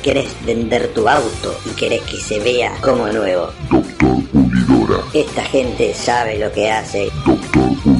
querés vender tu auto y querés que se vea como nuevo. Doctor Pulidora. Esta gente sabe lo que hace. Doctor Pulidora.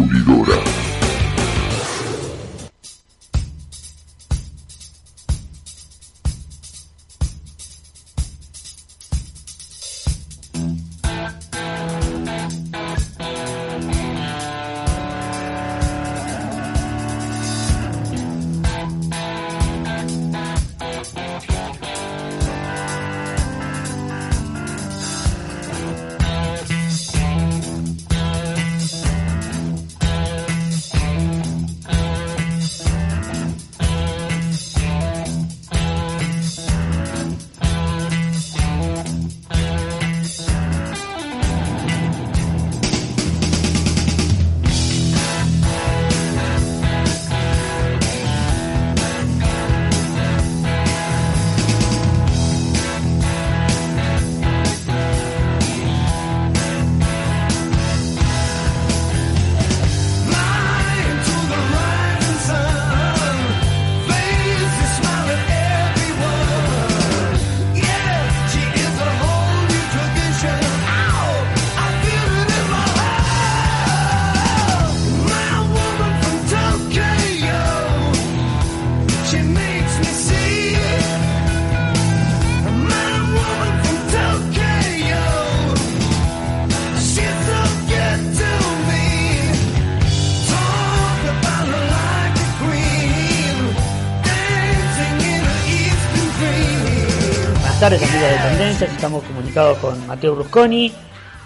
Tardes amigos de Tendencias, estamos comunicados con Mateo Brusconi,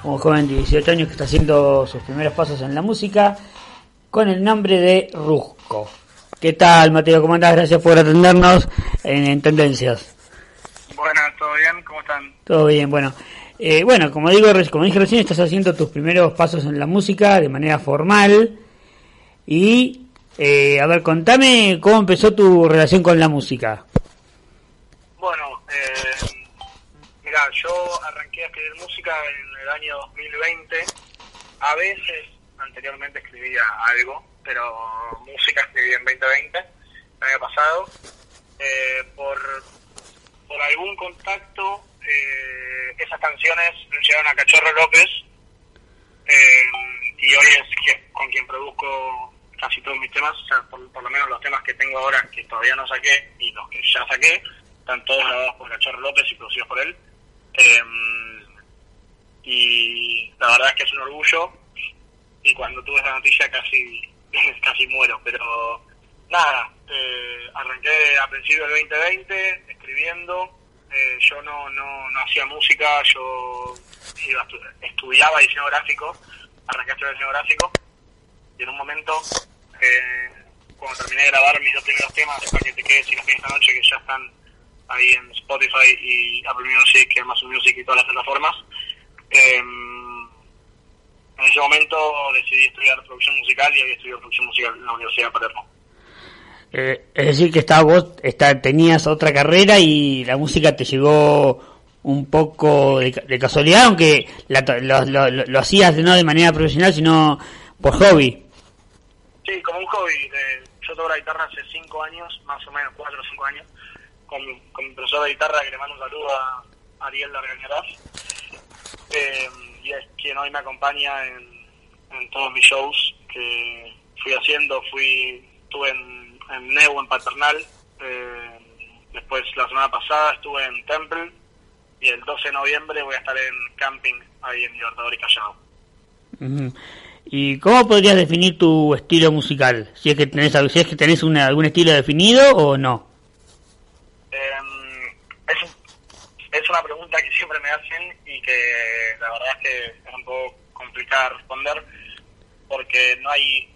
un joven de 18 años que está haciendo sus primeros pasos en la música con el nombre de Rusco. ¿Qué tal Mateo? ¿Cómo andás? Gracias por atendernos en, en Tendencias. Buenas, ¿todo bien? ¿Cómo están? Todo bien, bueno. Eh, bueno, como digo, como dije recién, estás haciendo tus primeros pasos en la música de manera formal. Y, eh, a ver, contame cómo empezó tu relación con la música. Bueno, eh, yo arranqué a escribir música en el año 2020. A veces, anteriormente escribía algo, pero música escribí en 2020, el año pasado. Eh, por, por algún contacto, eh, esas canciones me llegaron a Cachorro López. eh, y hoy es con quien produzco casi todos mis temas, o sea, por lo menos los temas que tengo ahora que todavía no saqué y los que ya saqué, están todos grabados por Cachorro López y producidos por él. Eh, y la verdad es que es un orgullo y cuando tuve esa noticia casi casi muero, pero nada, eh, arranqué a principios del 2020 escribiendo, eh, yo no, no, no hacía música, yo iba estudiaba diseño gráfico, arranqué a estudiar diseño gráfico y en un momento, eh, cuando terminé de grabar mis dos primeros temas, para que te quedes y la esta noche, que ya están ahí en Spotify y Apple Music, Amazon Music y todas las plataformas, eh, en ese momento decidí estudiar producción musical y hoy estudio producción musical en la Universidad de Palermo. Eh, es decir, que estaba vos está, tenías otra carrera y la música te llegó un poco de, de casualidad, aunque la lo, lo- lo- hacías no de manera profesional, sino por hobby. Sí, como un hobby. eh, yo toco la guitarra hace cinco años, más o menos, cuatro o cinco años, con, con mi profesor de guitarra, que le mando un saludo a Ariel Largañarás, eh, y es quien hoy me acompaña en, en todos mis shows que fui haciendo. Fui Estuve en, en Neu, en Paternal, eh, después la semana pasada estuve en Temple, y el 12 de noviembre voy a estar en camping ahí en Libertador y Callao. ¿Y cómo podrías definir tu estilo musical? Si es que tenés, si es que tenés una- algún estilo definido o no. Eh, es, una pregunta que siempre me hacen y que la verdad es que es un poco complicada de responder porque no hay,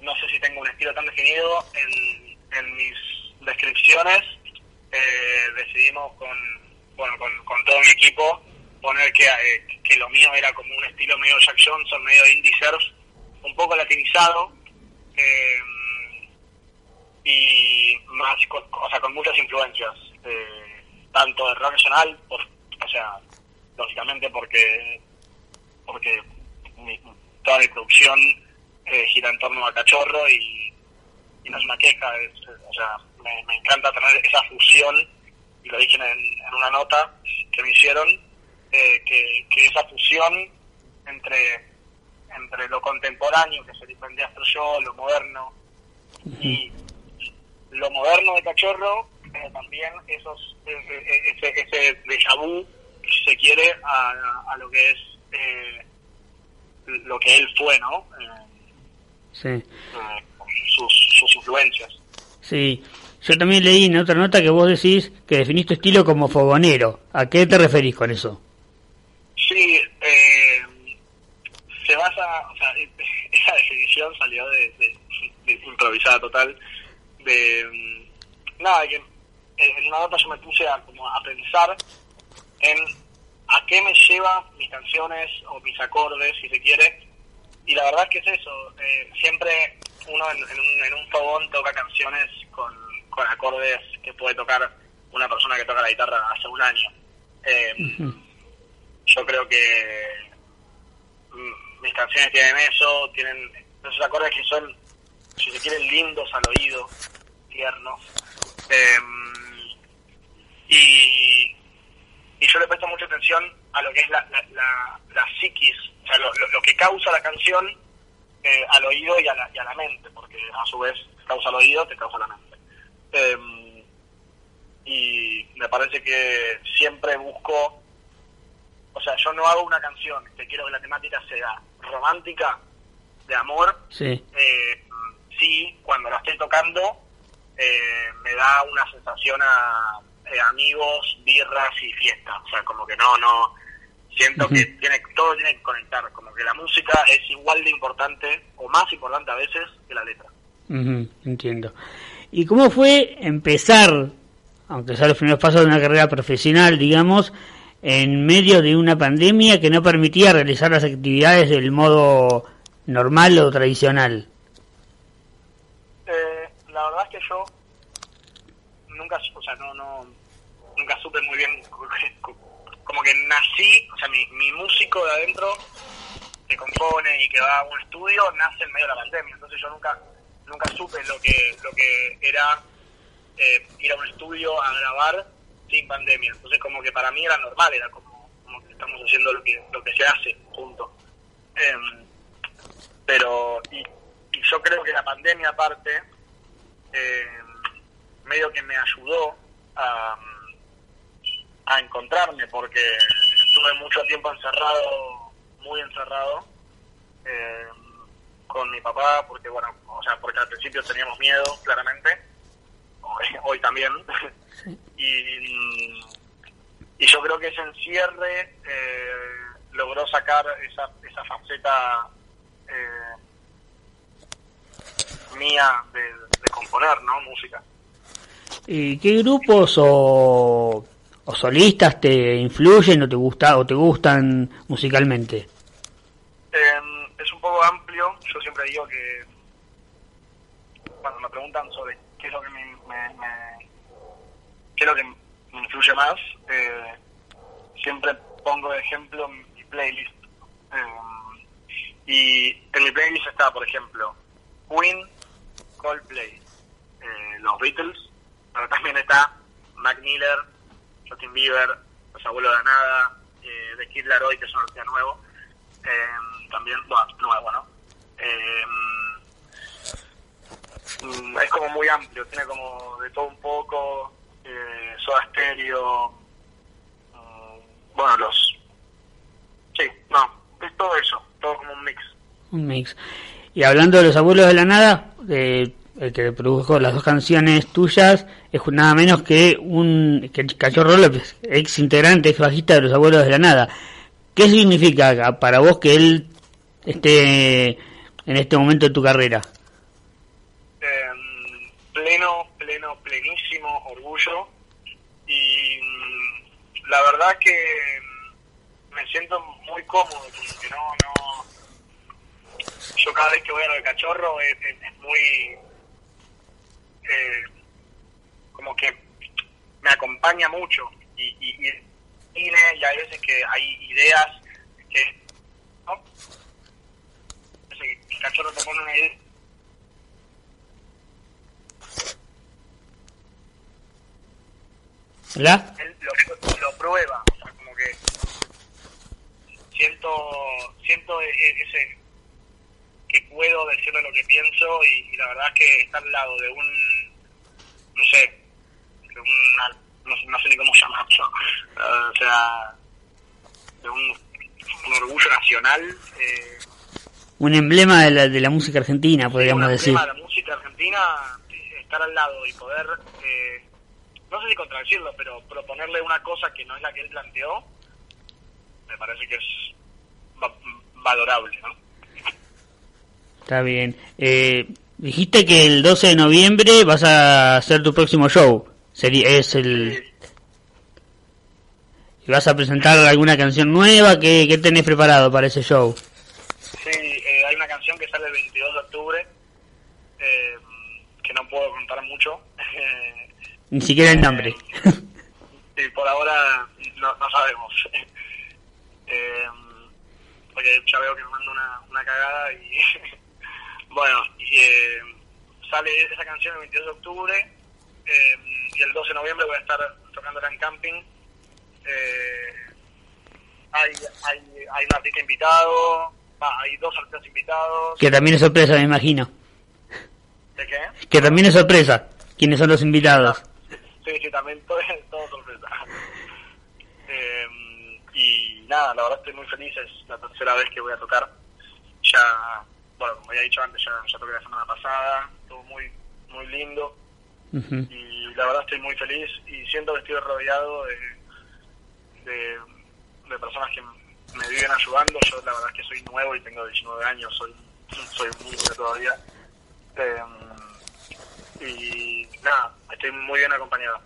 no sé si tengo un estilo tan definido en, en mis descripciones. eh, decidimos con, bueno, con, con todo mi equipo, poner que, eh, que lo mío era como un estilo medio Jack Johnson, medio indie surf, un poco latinizado, eh, y más, con, o sea, con muchas influencias, eh, tanto de rock nacional, por, o sea, lógicamente porque porque mi- toda mi producción eh, gira en torno a Cachorro y, y no es una queja, es, o sea, me, me encanta tener esa fusión, y lo dije en, en una nota que me hicieron, eh, que, que esa fusión entre entre lo contemporáneo, que se vendría a ser yo, lo moderno, y lo moderno de Cachorro, pero también esos ese, ese, ese déjà vu, si se quiere, a, a lo que es eh, lo que él fue, ¿no? Eh, Sí. eh, sus, sus influencias. Sí. Yo también leí en otra nota que vos decís que definís tu estilo como fogonero. ¿A qué te referís con eso? Sí, eh, se basa, o sea, esa definición salió de, de- de improvisada total, de mm, nada, que en una nota yo me puse a, como a pensar en a qué me lleva mis canciones o mis acordes, si se quiere, y la verdad es que es eso, eh, siempre uno en, en un, en un fogón toca canciones con, con acordes que puede tocar una persona que toca la guitarra hace un año. Eh, yo creo que mm, mis canciones tienen eso, tienen esos acordes que son, si se quieren, lindos al oído, tiernos. Em, y, y yo le presto mucha atención a lo que es la, la, la, la psiquis, o sea, lo, lo, lo que causa la canción eh, al oído y a, la, y a la mente, porque a su vez causa al oído, te causa la mente. Em, y me parece que siempre busco o sea, yo no hago una canción que quiero que la temática sea romántica, de amor, Sí. eh, sí, cuando la estoy tocando, eh, me da una sensación a eh, amigos, birras y fiesta. O sea, como que no, no, siento que Ujú. tiene, todo tiene que conectar, como que la música es igual de importante, o más importante a veces, que la letra. Entiendo. ¿Y cómo fue empezar, aunque sea los primeros pasos de una carrera profesional, digamos, en medio de una pandemia que no permitía realizar las actividades del modo normal o tradicional? Eh, la verdad es que yo nunca, o sea, no, no, nunca supe muy bien, como que nací, o sea, mi, mi músico de adentro que compone y que va a un estudio nace en medio de la pandemia, entonces yo nunca, nunca supe lo que, lo que era eh, ir a un estudio a grabar sin pandemia, entonces como que para mí era normal, era como, como que estamos haciendo lo que, lo que se hace juntos. Em, pero y, y yo creo que la pandemia aparte eh, medio que me ayudó a, a encontrarme porque estuve mucho tiempo encerrado muy encerrado eh, con mi papá porque bueno o sea porque al principio teníamos miedo claramente hoy, hoy también y, y yo creo que ese encierre eh, logró sacar esa, esa faceta eh, mía de, de componer, ¿no? Música. ¿Y qué grupos o, o solistas te influyen o te gusta o te gustan musicalmente? Eh, es un poco amplio. Yo siempre digo que cuando me preguntan sobre qué es lo que me, me- me- qué es lo que me influye más, eh, siempre pongo de ejemplo mi playlist. Eh, y en mi playlist está, por ejemplo, Queen, Coldplay, eh, los Beatles, pero también está Mac Justin Bieber, Los Abuelos de la Nada, eh, The Kid Laroi, que es un artista nuevo, eh, también, bueno, nuevo, ¿no? Eh, mm, es como muy amplio, tiene como de todo un poco, eh, Soda Stereo, mm, bueno, los... Sí, no, es todo eso, todo como un mix. Un mix. Y hablando de los abuelos de la nada, eh, el que produjo las dos canciones tuyas es nada menos que un que Cachorro López, ex integrante, ex bajista de los abuelos de la nada. ¿Qué significa para vos que él esté en este momento de tu carrera? eh, pleno, pleno, plenísimo orgullo y mm, la verdad que mm, me siento muy cómodo, porque no, no... Yo cada vez que voy a lo de cachorro es, muy... eh, como que me acompaña mucho y, y, y, y hay veces que hay ideas que... el cachorro te pone una idea ¿Verdad? él lo, lo prueba, o sea, como que siento siento e- e- ese que puedo decirle lo que pienso y, y la verdad es que está al lado de un sé de una, no, sé- no sé ni cómo llamarlo eh, o sea de un, un orgullo nacional eh, Un emblema de la, de la música argentina, podríamos un decir. emblema de la música argentina eh, estar al lado y poder eh, no sé si contradecirlo pero proponerle una cosa que no es la que él planteó me parece que es va- valorable ¿no? Está bien. Eh, dijiste que el 12 de noviembre vas a hacer tu próximo show. Sería, es el... ¿Y vas a presentar alguna canción nueva? ¿Qué, qué tenés preparado para ese show? Sí, eh, hay una canción que sale el 22 de octubre eh, que no puedo contar mucho Ni siquiera el nombre. y por ahora no, no sabemos Eh, porque ya veo que me mando una, una cagada y bueno y, eh, sale esa canción el 22 de octubre eh, y el 12 de noviembre voy a estar tocándola en camping eh, hay, hay, hay un artista invitado hay dos artistas invitados Que también es sorpresa, me imagino. ¿de qué? Que también es sorpresa. ¿Quiénes son los invitados? Sí, sí, también todo, todo sorpresa. Eh, y nada, la verdad estoy muy feliz, es la tercera vez que voy a tocar. Ya, bueno, como había dicho antes, ya, ya toqué la semana pasada, estuvo muy, muy lindo y la verdad estoy muy feliz y siento que estoy rodeado de, de, de personas que me viven ayudando. Yo la verdad es que soy nuevo y tengo 19 años, soy, soy un niño todavía. Eh, y nada, estoy muy bien acompañado.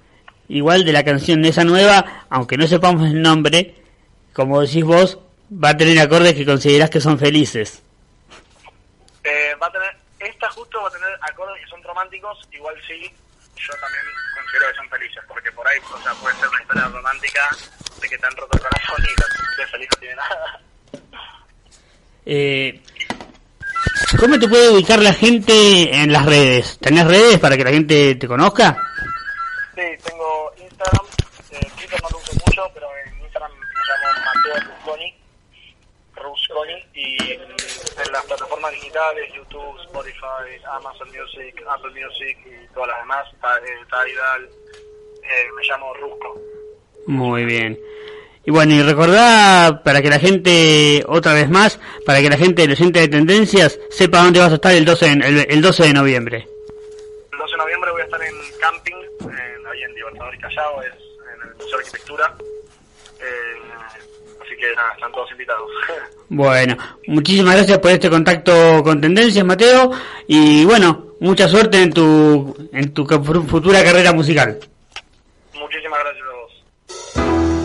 Igual de la canción de esa nueva, aunque no sepamos el nombre, como decís vos, va a tener acordes que considerás que son felices. Eh, va a tener, esta justo va a tener acordes que son románticos, igual sí, yo también considero que son felices, porque por ahí, o sea, puede ser una historia romántica de que te han roto el corazón y la de feliz no tiene nada. Eh, ¿Cómo te puede ubicar la gente en las redes? ¿Tenés redes para que la gente te conozca? Sí, tengo Instagram, eh, Twitter no lo uso mucho, pero en Instagram me llamo Mateo Rusconi, Rusconi, y en las plataformas digitales, YouTube, Spotify, Amazon Music, Apple Music y todas las demás, eh, Tidal, eh, me llamo Rusco. Muy bien. Y bueno, y recordá para que la gente, otra vez más, para que la gente del oyente de tendencias sepa dónde vas a estar el 12, en- el, el 12 de noviembre. El 12 de noviembre voy a estar en camping, en, ahí en Libertador y Callao, es en el Museo de Arquitectura. Eh, así que nada, están todos invitados. Bueno, muchísimas gracias por este contacto con Tendencias, Mateo, y bueno, mucha suerte en tu, en tu futura carrera musical. Muchísimas gracias a vos.